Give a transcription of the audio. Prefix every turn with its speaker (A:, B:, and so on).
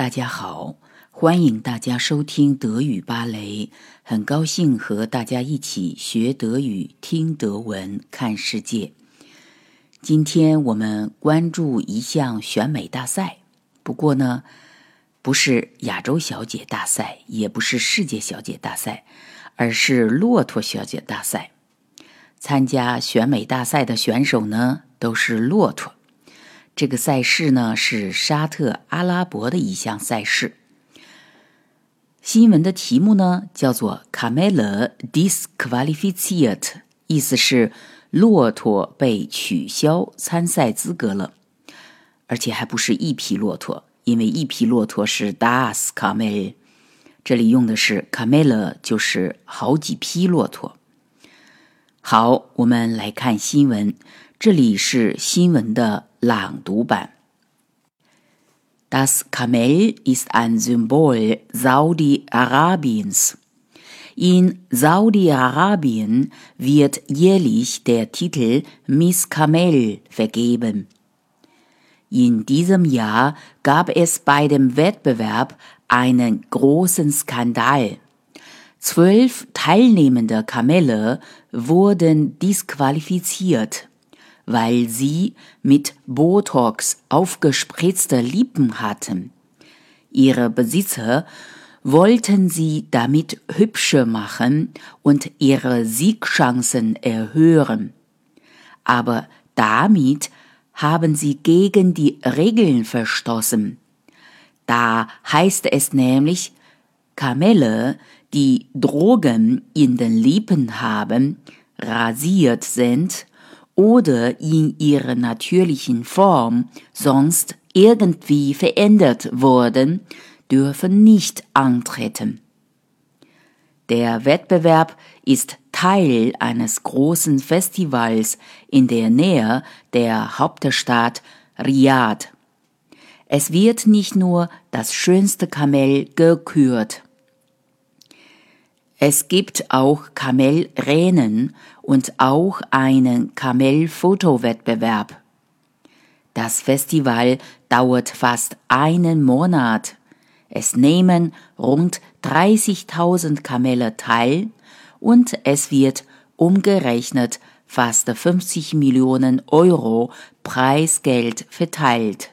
A: 大家好，欢迎大家收听德语芭蕾。很高兴和大家一起学德语、听德文、看世界。今天我们关注一项选美大赛，不过呢，不是亚洲小姐大赛，也不是世界小姐大赛，而是骆驼小姐大赛。参加选美大赛的选手呢，都是骆驼。这个赛事呢是沙特阿拉伯的一项赛事。新闻的题目呢叫做 “Camel disqualified”，意思是骆驼被取消参赛资格了，而且还不是一匹骆驼，因为一匹骆驼是 das Camel，这里用的是 Camel，就是好几匹骆驼。好，我们来看新闻。这里是新闻的朗读版。Das Kamel ist ein Symbol Saudi-Arabiens. In Saudi-Arabien wird jährlich der Titel Miss Kamel vergeben. In diesem Jahr gab es bei dem Wettbewerb einen großen Skandal. Zwölf teilnehmende Kamele wurden disqualifiziert weil sie mit Botox aufgespritzte Lippen hatten. Ihre Besitzer wollten sie damit hübscher machen und ihre Siegchancen erhöhen. Aber damit haben sie gegen die Regeln verstoßen. Da heißt es nämlich, Kamele, die Drogen in den Lippen haben, rasiert sind oder in ihrer natürlichen Form sonst irgendwie verändert wurden, dürfen nicht antreten. Der Wettbewerb ist Teil eines großen Festivals in der Nähe der Hauptstadt Riyadh. Es wird nicht nur das schönste Kamel gekürt. Es gibt auch Kamelrennen und auch einen Kamelfotowettbewerb. Das Festival dauert fast einen Monat. Es nehmen rund 30.000 Kamele teil und es wird umgerechnet fast 50 Millionen Euro Preisgeld verteilt.